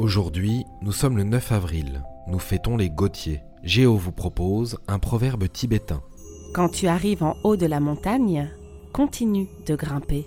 Aujourd'hui, nous sommes le 9 avril. Nous fêtons les Gautier. Géo vous propose un proverbe tibétain. Quand tu arrives en haut de la montagne, continue de grimper.